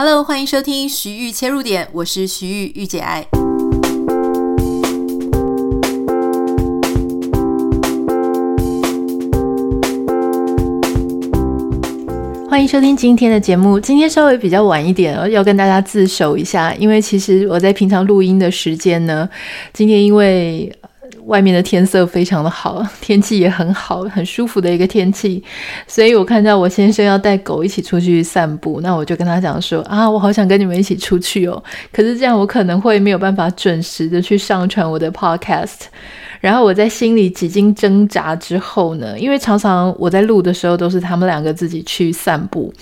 Hello，欢迎收听徐玉切入点，我是徐玉玉姐爱。欢迎收听今天的节目。今天稍微比较晚一点，要跟大家自首一下，因为其实我在平常录音的时间呢，今天因为。外面的天色非常的好，天气也很好，很舒服的一个天气，所以我看到我先生要带狗一起出去散步，那我就跟他讲说啊，我好想跟你们一起出去哦，可是这样我可能会没有办法准时的去上传我的 podcast。然后我在心里几经挣扎之后呢，因为常常我在录的时候都是他们两个自己去散步，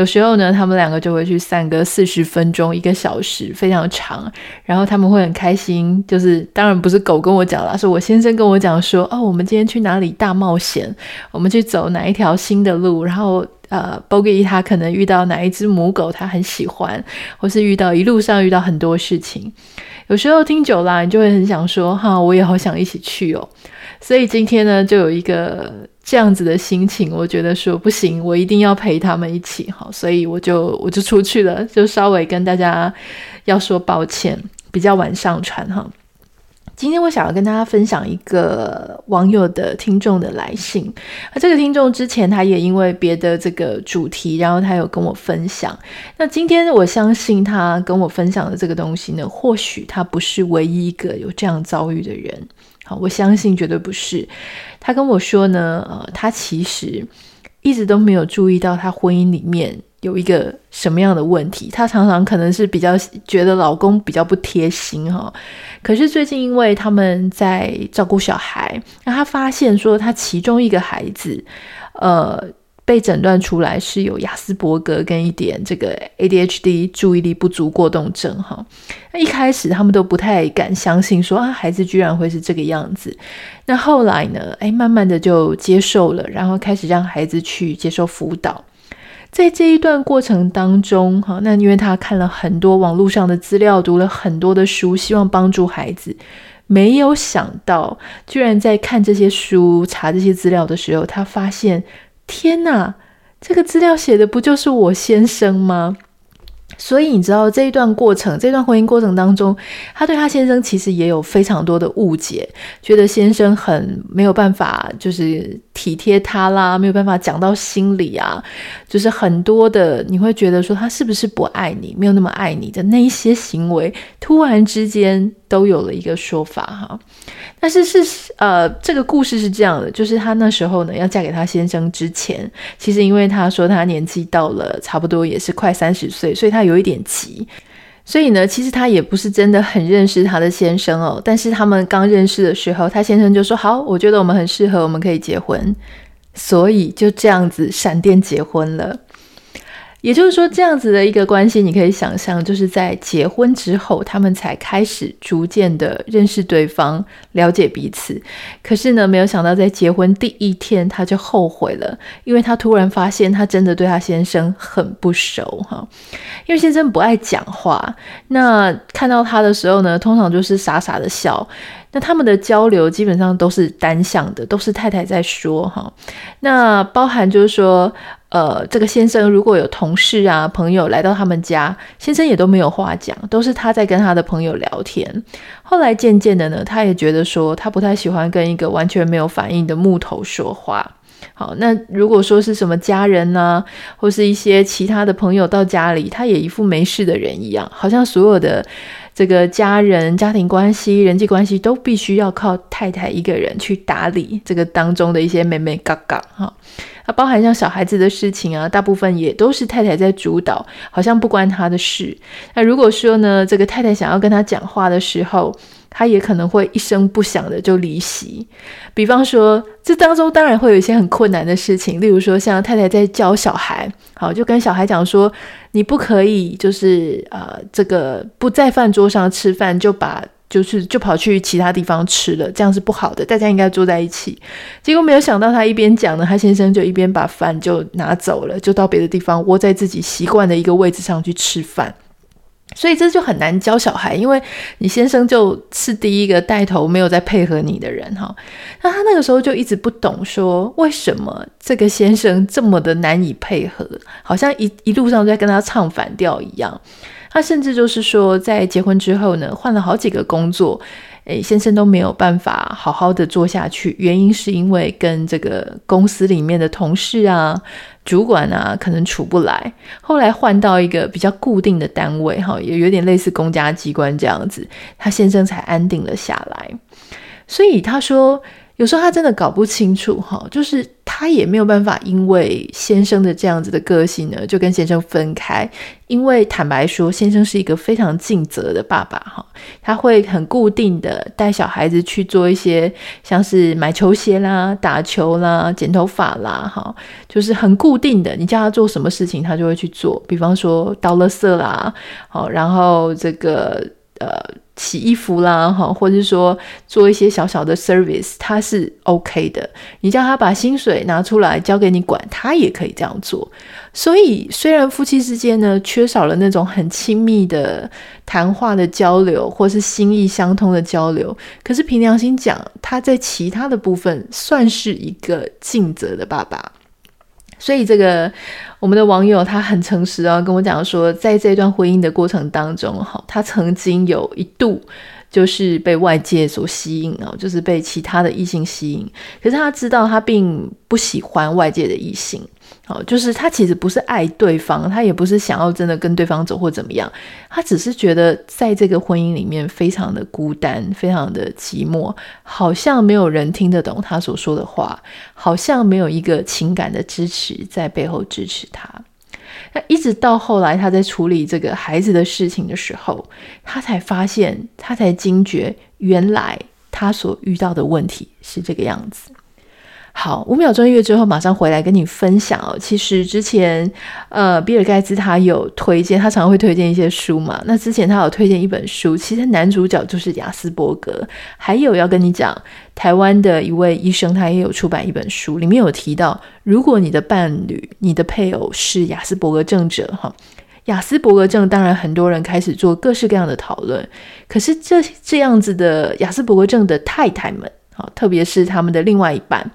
有时候呢他们两个就会去散个四十分钟、一个小时，非常长。然后他们会很开心，就是当然不是狗跟我讲啦，是我先生跟我讲说，哦，我们今天去哪里大冒险，我们去走哪一条新的路，然后。呃，Boggy 他可能遇到哪一只母狗，他很喜欢，或是遇到一路上遇到很多事情，有时候听久了，你就会很想说，哈，我也好想一起去哦。所以今天呢，就有一个这样子的心情，我觉得说不行，我一定要陪他们一起哈，所以我就我就出去了，就稍微跟大家要说抱歉，比较晚上传哈。今天我想要跟大家分享一个网友的听众的来信。那这个听众之前他也因为别的这个主题，然后他有跟我分享。那今天我相信他跟我分享的这个东西呢，或许他不是唯一一个有这样遭遇的人。我相信绝对不是。他跟我说呢，呃，他其实一直都没有注意到他婚姻里面有一个什么样的问题？他常常可能是比较觉得老公比较不贴心哈，可是最近因为他们在照顾小孩，那他发现说他其中一个孩子，呃，被诊断出来是有亚斯伯格跟一点这个 ADHD 注意力不足过动症哈。那一开始他们都不太敢相信说啊，孩子居然会是这个样子。那后来呢，哎，慢慢的就接受了，然后开始让孩子去接受辅导。在这一段过程当中，哈，那因为他看了很多网络上的资料，读了很多的书，希望帮助孩子，没有想到，居然在看这些书、查这些资料的时候，他发现，天哪，这个资料写的不就是我先生吗？所以你知道这一段过程，这段婚姻过程当中，他对他先生其实也有非常多的误解，觉得先生很没有办法，就是体贴他啦，没有办法讲到心里啊，就是很多的你会觉得说他是不是不爱你，没有那么爱你的那一些行为，突然之间都有了一个说法哈。但是是呃，这个故事是这样的，就是她那时候呢要嫁给她先生之前，其实因为她说她年纪到了差不多也是快三十岁，所以她有一点急，所以呢，其实她也不是真的很认识她的先生哦。但是他们刚认识的时候，她先生就说好，我觉得我们很适合，我们可以结婚，所以就这样子闪电结婚了。也就是说，这样子的一个关系，你可以想象，就是在结婚之后，他们才开始逐渐的认识对方，了解彼此。可是呢，没有想到在结婚第一天，他就后悔了，因为他突然发现，他真的对他先生很不熟哈。因为先生不爱讲话，那看到他的时候呢，通常就是傻傻的笑。那他们的交流基本上都是单向的，都是太太在说哈。那包含就是说，呃，这个先生如果有同事啊、朋友来到他们家，先生也都没有话讲，都是他在跟他的朋友聊天。后来渐渐的呢，他也觉得说，他不太喜欢跟一个完全没有反应的木头说话。好，那如果说是什么家人呢，或是一些其他的朋友到家里，他也一副没事的人一样，好像所有的。这个家人、家庭关系、人际关系都必须要靠太太一个人去打理，这个当中的一些美美嘎嘎哈，那包含像小孩子的事情啊，大部分也都是太太在主导，好像不关他的事。那如果说呢，这个太太想要跟他讲话的时候，他也可能会一声不响的就离席。比方说，这当中当然会有一些很困难的事情，例如说像太太在教小孩，好，就跟小孩讲说，你不可以就是呃这个不在饭桌上吃饭，就把就是就跑去其他地方吃了，这样是不好的，大家应该坐在一起。结果没有想到他一边讲呢，他先生就一边把饭就拿走了，就到别的地方窝在自己习惯的一个位置上去吃饭。所以这就很难教小孩，因为你先生就是第一个带头没有在配合你的人哈。那他那个时候就一直不懂，说为什么这个先生这么的难以配合，好像一一路上在跟他唱反调一样。他甚至就是说，在结婚之后呢，换了好几个工作。诶，先生都没有办法好好的做下去，原因是因为跟这个公司里面的同事啊、主管啊，可能处不来。后来换到一个比较固定的单位，哈，也有点类似公家机关这样子，他先生才安定了下来。所以他说。有时候他真的搞不清楚，哈，就是他也没有办法，因为先生的这样子的个性呢，就跟先生分开。因为坦白说，先生是一个非常尽责的爸爸，哈，他会很固定的带小孩子去做一些，像是买球鞋啦、打球啦、剪头发啦，哈，就是很固定的。你叫他做什么事情，他就会去做。比方说倒垃圾啦，好，然后这个呃。洗衣服啦，哈，或者是说做一些小小的 service，他是 OK 的。你叫他把薪水拿出来交给你管，他也可以这样做。所以，虽然夫妻之间呢缺少了那种很亲密的谈话的交流，或是心意相通的交流，可是凭良心讲，他在其他的部分算是一个尽责的爸爸。所以这个我们的网友他很诚实啊，跟我讲说，在这段婚姻的过程当中，哈，他曾经有一度就是被外界所吸引啊，就是被其他的异性吸引，可是他知道他并不喜欢外界的异性。哦，就是他其实不是爱对方，他也不是想要真的跟对方走或怎么样，他只是觉得在这个婚姻里面非常的孤单，非常的寂寞，好像没有人听得懂他所说的话，好像没有一个情感的支持在背后支持他。那一直到后来他在处理这个孩子的事情的时候，他才发现，他才惊觉，原来他所遇到的问题是这个样子。好，五秒钟音乐之后马上回来跟你分享哦。其实之前，呃，比尔盖茨他有推荐，他常常会推荐一些书嘛。那之前他有推荐一本书，其实男主角就是亚斯伯格。还有要跟你讲，台湾的一位医生，他也有出版一本书，里面有提到，如果你的伴侣、你的配偶是亚斯伯格症者，哈，亚斯伯格症，当然很多人开始做各式各样的讨论。可是这这样子的亚斯伯格症的太太们，特别是他们的另外一半。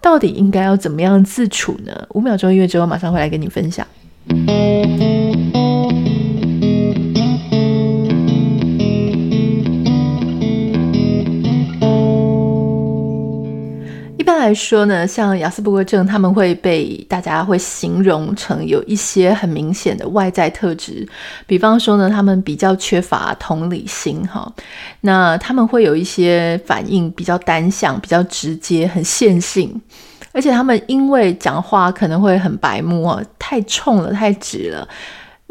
到底应该要怎么样自处呢？五秒钟音乐之后，马上会来跟你分享。来说呢，像亚斯伯格症，他们会被大家会形容成有一些很明显的外在特质，比方说呢，他们比较缺乏同理心，哈，那他们会有一些反应比较单向、比较直接、很线性，而且他们因为讲话可能会很白目啊，太冲了、太直了。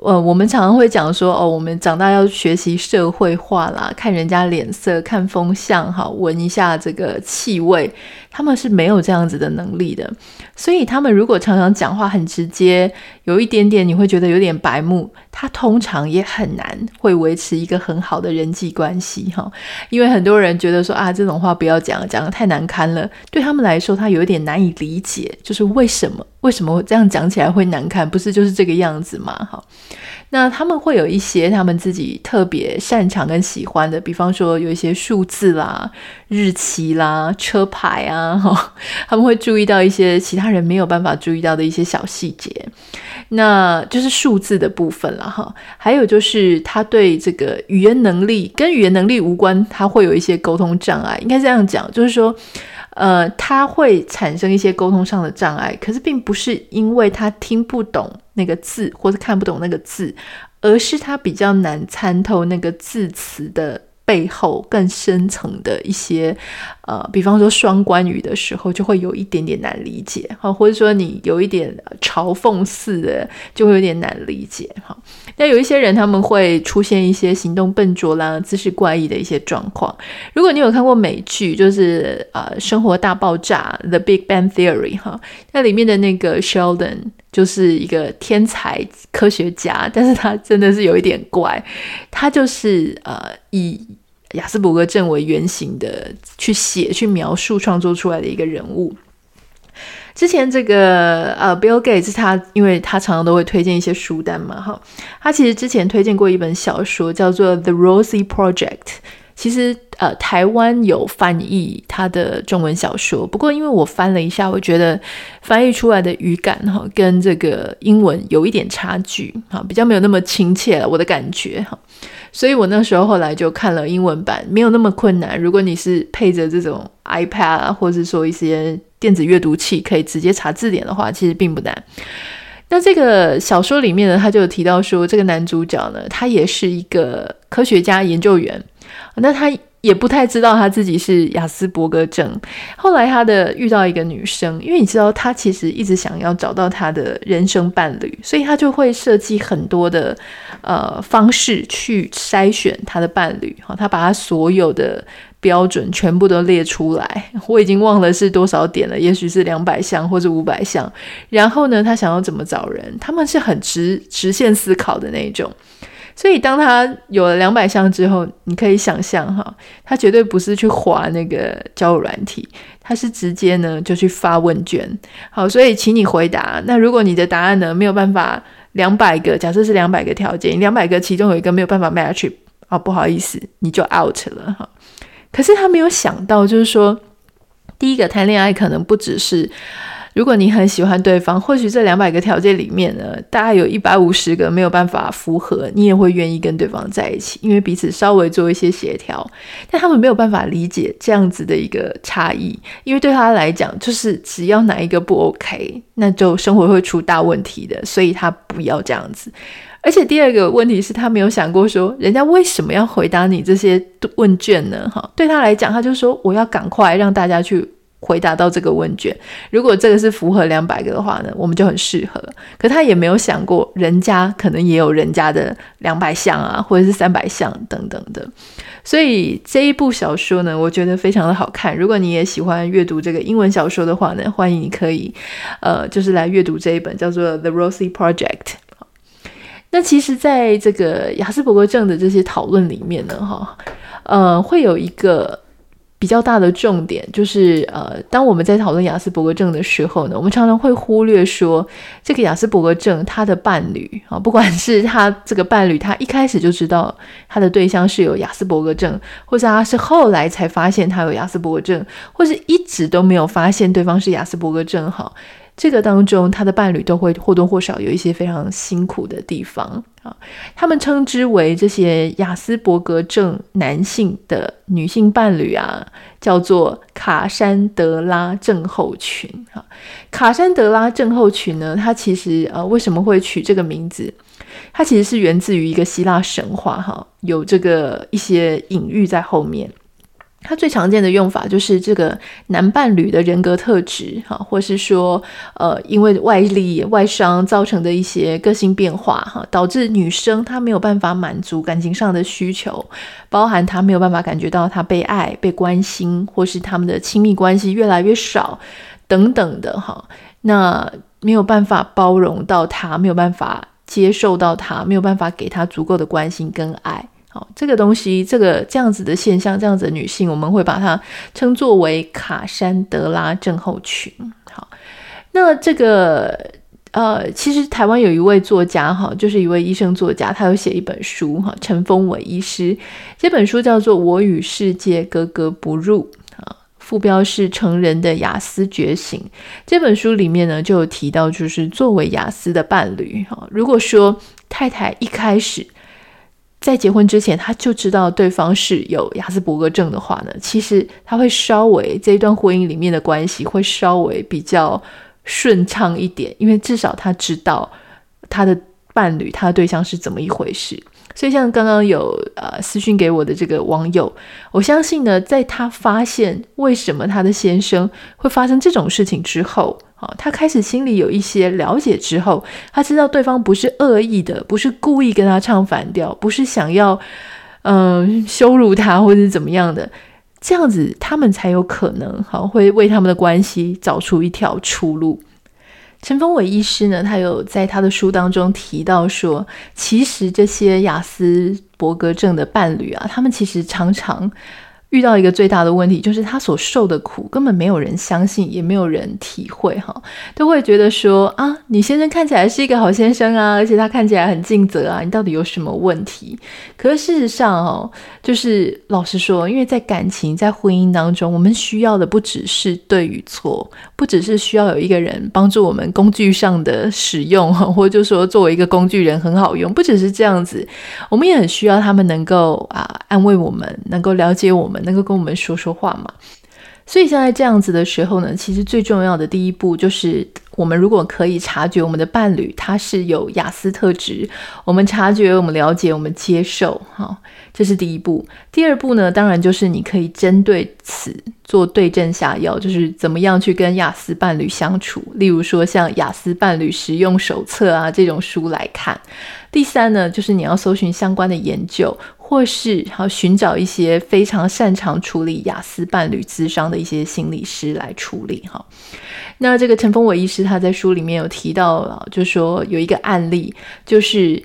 呃，我们常常会讲说，哦，我们长大要学习社会化啦，看人家脸色，看风向，哈，闻一下这个气味，他们是没有这样子的能力的。所以，他们如果常常讲话很直接，有一点点你会觉得有点白目，他通常也很难会维持一个很好的人际关系，哈。因为很多人觉得说啊，这种话不要讲，讲得太难堪了，对他们来说，他有一点难以理解，就是为什么。为什么这样讲起来会难看？不是就是这个样子吗？哈，那他们会有一些他们自己特别擅长跟喜欢的，比方说有一些数字啦、日期啦、车牌啊，哈，他们会注意到一些其他人没有办法注意到的一些小细节，那就是数字的部分了哈。还有就是他对这个语言能力跟语言能力无关，他会有一些沟通障碍，应该这样讲，就是说。呃，他会产生一些沟通上的障碍，可是并不是因为他听不懂那个字或者看不懂那个字，而是他比较难参透那个字词的。背后更深层的一些，呃，比方说双关语的时候，就会有一点点难理解，哈，或者说你有一点嘲讽似的，就会有点难理解，哈。那有一些人他们会出现一些行动笨拙啦、姿势怪异的一些状况。如果你有看过美剧，就是呃《生活大爆炸》（The Big Bang Theory） 哈，那里面的那个 Sheldon 就是一个天才科学家，但是他真的是有一点怪，他就是呃以。雅斯伯格症为原型的去写、去描述、创作出来的一个人物。之前这个呃，Bill Gates 他，因为他常常都会推荐一些书单嘛，哈，他其实之前推荐过一本小说，叫做《The Rosie Project》。其实呃，台湾有翻译他的中文小说，不过因为我翻了一下，我觉得翻译出来的语感哈，跟这个英文有一点差距，哈，比较没有那么亲切了，我的感觉哈。所以我那时候后来就看了英文版，没有那么困难。如果你是配着这种 iPad 啊，或者说一些电子阅读器，可以直接查字典的话，其实并不难。那这个小说里面呢，他就提到说，这个男主角呢，他也是一个科学家研究员。那他也不太知道他自己是亚斯伯格症。后来他的遇到一个女生，因为你知道他其实一直想要找到他的人生伴侣，所以他就会设计很多的呃方式去筛选他的伴侣。哈，他把他所有的标准全部都列出来，我已经忘了是多少点了，也许是两百项或者五百项。然后呢，他想要怎么找人？他们是很直直线思考的那一种。所以，当他有了两百项之后，你可以想象哈，他绝对不是去划那个交友软体，他是直接呢就去发问卷。好，所以请你回答。那如果你的答案呢没有办法两百个，假设是两百个条件，两百个其中有一个没有办法 match，啊，不好意思，你就 out 了哈。可是他没有想到，就是说，第一个谈恋爱可能不只是。如果你很喜欢对方，或许这两百个条件里面呢，大概有一百五十个没有办法符合，你也会愿意跟对方在一起，因为彼此稍微做一些协调。但他们没有办法理解这样子的一个差异，因为对他来讲，就是只要哪一个不 OK，那就生活会出大问题的，所以他不要这样子。而且第二个问题是他没有想过说，人家为什么要回答你这些问卷呢？哈，对他来讲，他就说我要赶快让大家去。回答到这个问卷，如果这个是符合两百个的话呢，我们就很适合。可他也没有想过，人家可能也有人家的两百项啊，或者是三百项等等的。所以这一部小说呢，我觉得非常的好看。如果你也喜欢阅读这个英文小说的话呢，欢迎你可以呃，就是来阅读这一本叫做《The Rosie Project》。那其实，在这个雅斯伯格症的这些讨论里面呢，哈，呃，会有一个。比较大的重点就是，呃，当我们在讨论雅斯伯格症的时候呢，我们常常会忽略说，这个雅斯伯格症他的伴侣啊，不管是他这个伴侣，他一开始就知道他的对象是有雅斯伯格症，或者他是后来才发现他有雅斯伯格症，或是一直都没有发现对方是雅斯伯格症，哈。这个当中，他的伴侣都会或多或少有一些非常辛苦的地方啊。他们称之为这些雅斯伯格症男性的女性伴侣啊，叫做卡珊德拉症候群啊。卡珊德拉症候群呢，它其实呃为什么会取这个名字？它其实是源自于一个希腊神话哈，有这个一些隐喻在后面。它最常见的用法就是这个男伴侣的人格特质，哈，或是说，呃，因为外力、外伤造成的一些个性变化，哈，导致女生她没有办法满足感情上的需求，包含她没有办法感觉到她被爱、被关心，或是他们的亲密关系越来越少，等等的，哈，那没有办法包容到他，没有办法接受到他，没有办法给他足够的关心跟爱。好，这个东西，这个这样子的现象，这样子的女性，我们会把它称作为卡珊德拉症候群。好，那这个呃，其实台湾有一位作家哈，就是一位医生作家，他有写一本书哈，陈峰伟医师，这本书叫做《我与世界格格不入》啊，副标是《成人的雅思觉醒》。这本书里面呢，就有提到，就是作为雅思的伴侣哈，如果说太太一开始。在结婚之前，他就知道对方是有亚斯伯格症的话呢，其实他会稍微这一段婚姻里面的关系会稍微比较顺畅一点，因为至少他知道他的伴侣、他的对象是怎么一回事。所以，像刚刚有呃私讯给我的这个网友，我相信呢，在他发现为什么他的先生会发生这种事情之后。好，他开始心里有一些了解之后，他知道对方不是恶意的，不是故意跟他唱反调，不是想要嗯、羞辱他或者是怎么样的，这样子他们才有可能好会为他们的关系找出一条出路。陈峰伟医师呢，他有在他的书当中提到说，其实这些雅斯伯格症的伴侣啊，他们其实常常遇到一个最大的问题，就是他所受的苦根本没有人相信，也没有人体会，哈，都会觉得说啊，你先生看起来是一个好先生啊，而且他看起来很尽责啊，你到底有什么问题？可是事实上哦，就是老实说，因为在感情、在婚姻当中，我们需要的不只是对与错，不只是需要有一个人帮助我们工具上的使用，或者就说作为一个工具人很好用，不只是这样子，我们也很需要他们能够啊安慰我们，能够了解我们。能够跟我们说说话嘛？所以现在这样子的时候呢，其实最重要的第一步就是，我们如果可以察觉我们的伴侣他是有雅思特质，我们察觉、我们了解、我们接受，哈，这是第一步。第二步呢，当然就是你可以针对此做对症下药，就是怎么样去跟雅思伴侣相处。例如说，像雅思伴侣实用手册啊这种书来看。第三呢，就是你要搜寻相关的研究。或是好寻找一些非常擅长处理雅思伴侣咨商的一些心理师来处理哈。那这个陈峰伟医师他在书里面有提到，就说有一个案例，就是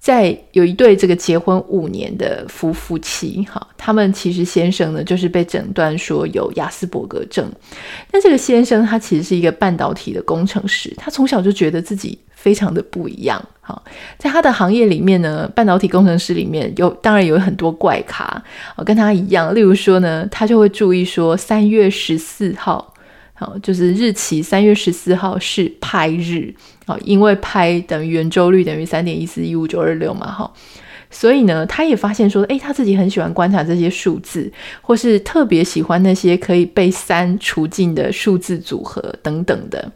在有一对这个结婚五年的夫妇妻哈，他们其实先生呢就是被诊断说有亚斯伯格症。但这个先生他其实是一个半导体的工程师，他从小就觉得自己非常的不一样。好，在他的行业里面呢，半导体工程师里面有当然有很多怪咖，跟他一样。例如说呢，他就会注意说三月十四号，好，就是日期三月十四号是派日，好，因为派等于圆周率等于三点一四一五九二六嘛，哈，所以呢，他也发现说，诶，他自己很喜欢观察这些数字，或是特别喜欢那些可以被三除尽的数字组合等等的。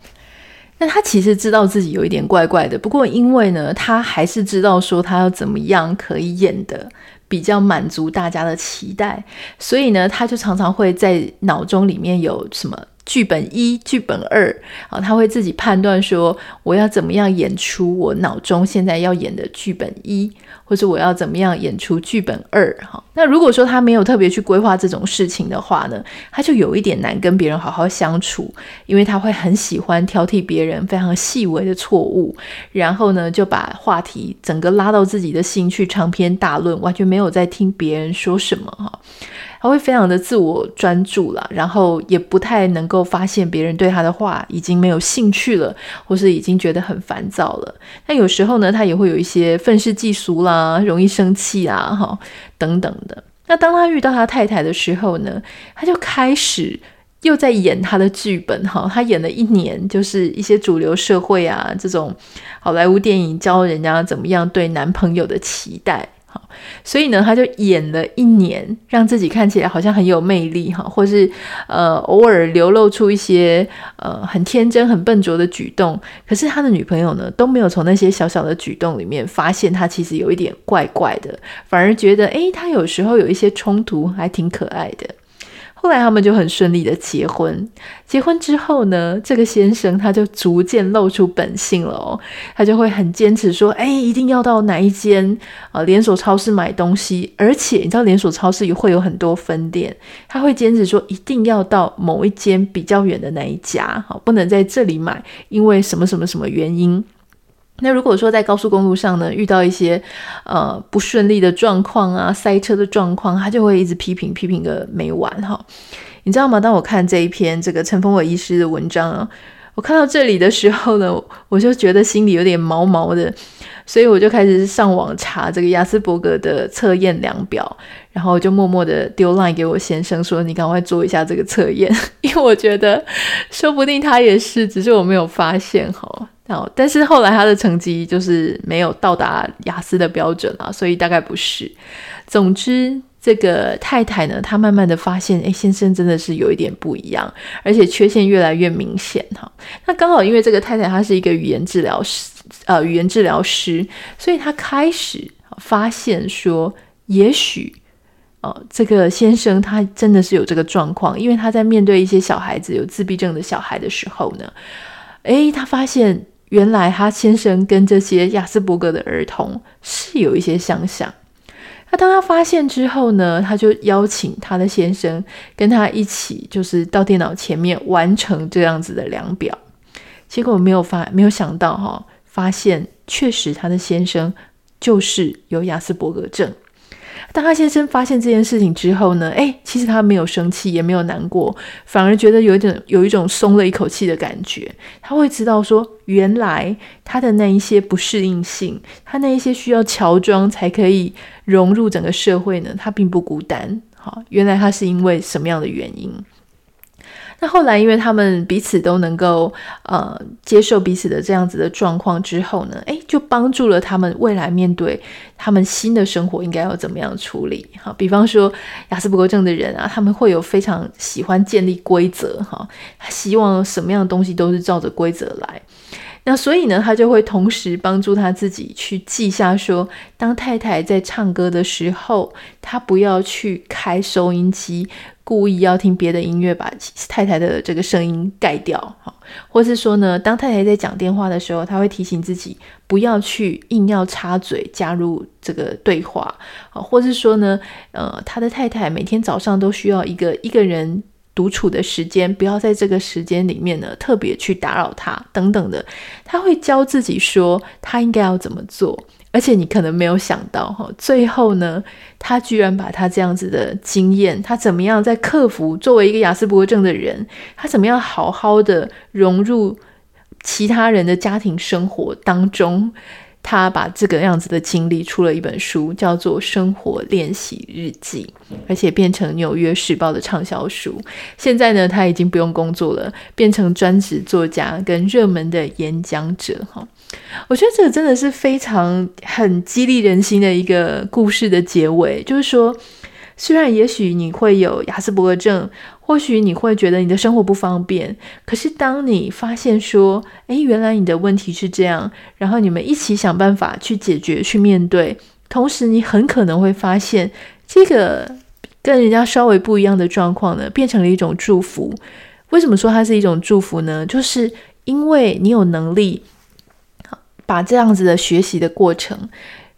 但他其实知道自己有一点怪怪的，不过因为呢，他还是知道说他要怎么样可以演的比较满足大家的期待，所以呢，他就常常会在脑中里面有什么。剧本一、剧本二，啊，他会自己判断说，我要怎么样演出我脑中现在要演的剧本一，或是我要怎么样演出剧本二，哈。那如果说他没有特别去规划这种事情的话呢，他就有一点难跟别人好好相处，因为他会很喜欢挑剔别人非常细微的错误，然后呢，就把话题整个拉到自己的兴趣，长篇大论，完全没有在听别人说什么，哈。他会非常的自我专注了，然后也不太能够发现别人对他的话已经没有兴趣了，或是已经觉得很烦躁了。那有时候呢，他也会有一些愤世嫉俗啦，容易生气啊，哈，等等的。那当他遇到他太太的时候呢，他就开始又在演他的剧本，哈，他演了一年，就是一些主流社会啊这种好莱坞电影教人家怎么样对男朋友的期待。所以呢，他就演了一年，让自己看起来好像很有魅力哈，或是呃偶尔流露出一些呃很天真、很笨拙的举动。可是他的女朋友呢，都没有从那些小小的举动里面发现他其实有一点怪怪的，反而觉得诶，他有时候有一些冲突，还挺可爱的。后来他们就很顺利的结婚。结婚之后呢，这个先生他就逐渐露出本性了哦。他就会很坚持说：“哎，一定要到哪一间啊连锁超市买东西。而且你知道连锁超市也会有很多分店，他会坚持说一定要到某一间比较远的那一家，好，不能在这里买，因为什么什么什么原因。”那如果说在高速公路上呢，遇到一些呃不顺利的状况啊，塞车的状况，他就会一直批评批评个没完哈。你知道吗？当我看这一篇这个陈峰伟医师的文章啊，我看到这里的时候呢，我就觉得心里有点毛毛的，所以我就开始上网查这个亚斯伯格的测验量表，然后就默默的丢 line 给我先生说：“你赶快做一下这个测验，因为我觉得说不定他也是，只是我没有发现哈。”但是后来他的成绩就是没有到达雅思的标准啊，所以大概不是。总之，这个太太呢，她慢慢的发现，哎，先生真的是有一点不一样，而且缺陷越来越明显哈。那刚好因为这个太太她是一个语言治疗师，呃，语言治疗师，所以她开始发现说，也许，哦，这个先生他真的是有这个状况，因为他在面对一些小孩子有自闭症的小孩的时候呢，诶，他发现。原来他先生跟这些亚斯伯格的儿童是有一些相像。那当他发现之后呢，他就邀请他的先生跟他一起，就是到电脑前面完成这样子的量表。结果没有发，没有想到哈、哦，发现确实他的先生就是有亚斯伯格症。当他先生发现这件事情之后呢，诶，其实他没有生气，也没有难过，反而觉得有一点有一种松了一口气的感觉。他会知道说，原来他的那一些不适应性，他那一些需要乔装才可以融入整个社会呢，他并不孤单。好，原来他是因为什么样的原因？那后来，因为他们彼此都能够呃接受彼此的这样子的状况之后呢，诶，就帮助了他们未来面对他们新的生活应该要怎么样处理。哈，比方说雅思不够症的人啊，他们会有非常喜欢建立规则，哈，希望什么样的东西都是照着规则来。那所以呢，他就会同时帮助他自己去记下说，当太太在唱歌的时候，他不要去开收音机。故意要听别的音乐，把太太的这个声音盖掉，哈，或是说呢，当太太在讲电话的时候，他会提醒自己不要去硬要插嘴加入这个对话，啊，或是说呢，呃，他的太太每天早上都需要一个一个人独处的时间，不要在这个时间里面呢特别去打扰他等等的，他会教自己说他应该要怎么做。而且你可能没有想到哈，最后呢，他居然把他这样子的经验，他怎么样在克服作为一个雅斯伯格症的人，他怎么样好好的融入其他人的家庭生活当中，他把这个样子的经历出了一本书，叫做《生活练习日记》，而且变成《纽约时报》的畅销书。现在呢，他已经不用工作了，变成专职作家跟热门的演讲者哈。我觉得这个真的是非常很激励人心的一个故事的结尾，就是说，虽然也许你会有亚斯伯格症，或许你会觉得你的生活不方便，可是当你发现说，诶，原来你的问题是这样，然后你们一起想办法去解决、去面对，同时你很可能会发现，这个跟人家稍微不一样的状况呢，变成了一种祝福。为什么说它是一种祝福呢？就是因为你有能力。把这样子的学习的过程，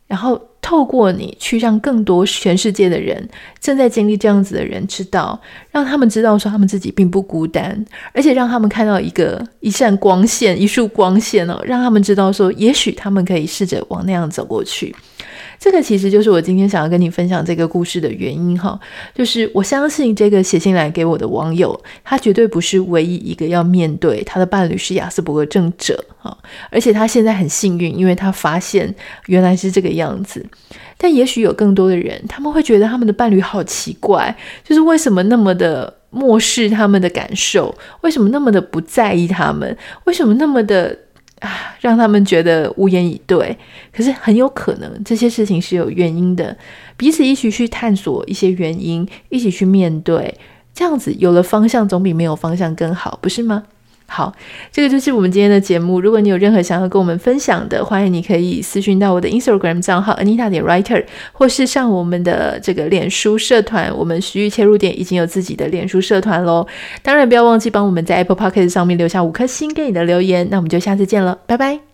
然后透过你去让更多全世界的人正在经历这样子的人知道，让他们知道说他们自己并不孤单，而且让他们看到一个一扇光线、一束光线哦，让他们知道说，也许他们可以试着往那样走过去。这个其实就是我今天想要跟你分享这个故事的原因哈，就是我相信这个写信来给我的网友，他绝对不是唯一一个要面对他的伴侣是亚斯伯格症者哈，而且他现在很幸运，因为他发现原来是这个样子。但也许有更多的人，他们会觉得他们的伴侣好奇怪，就是为什么那么的漠视他们的感受，为什么那么的不在意他们，为什么那么的。啊，让他们觉得无言以对。可是很有可能这些事情是有原因的，彼此一起去探索一些原因，一起去面对，这样子有了方向总比没有方向更好，不是吗？好，这个就是我们今天的节目。如果你有任何想要跟我们分享的，欢迎你可以私讯到我的 Instagram 账号 Anita 点 Writer，或是上我们的这个脸书社团。我们徐玉切入点已经有自己的脸书社团喽。当然，不要忘记帮我们在 Apple p o c k e t 上面留下五颗星给你的留言。那我们就下次见了，拜拜。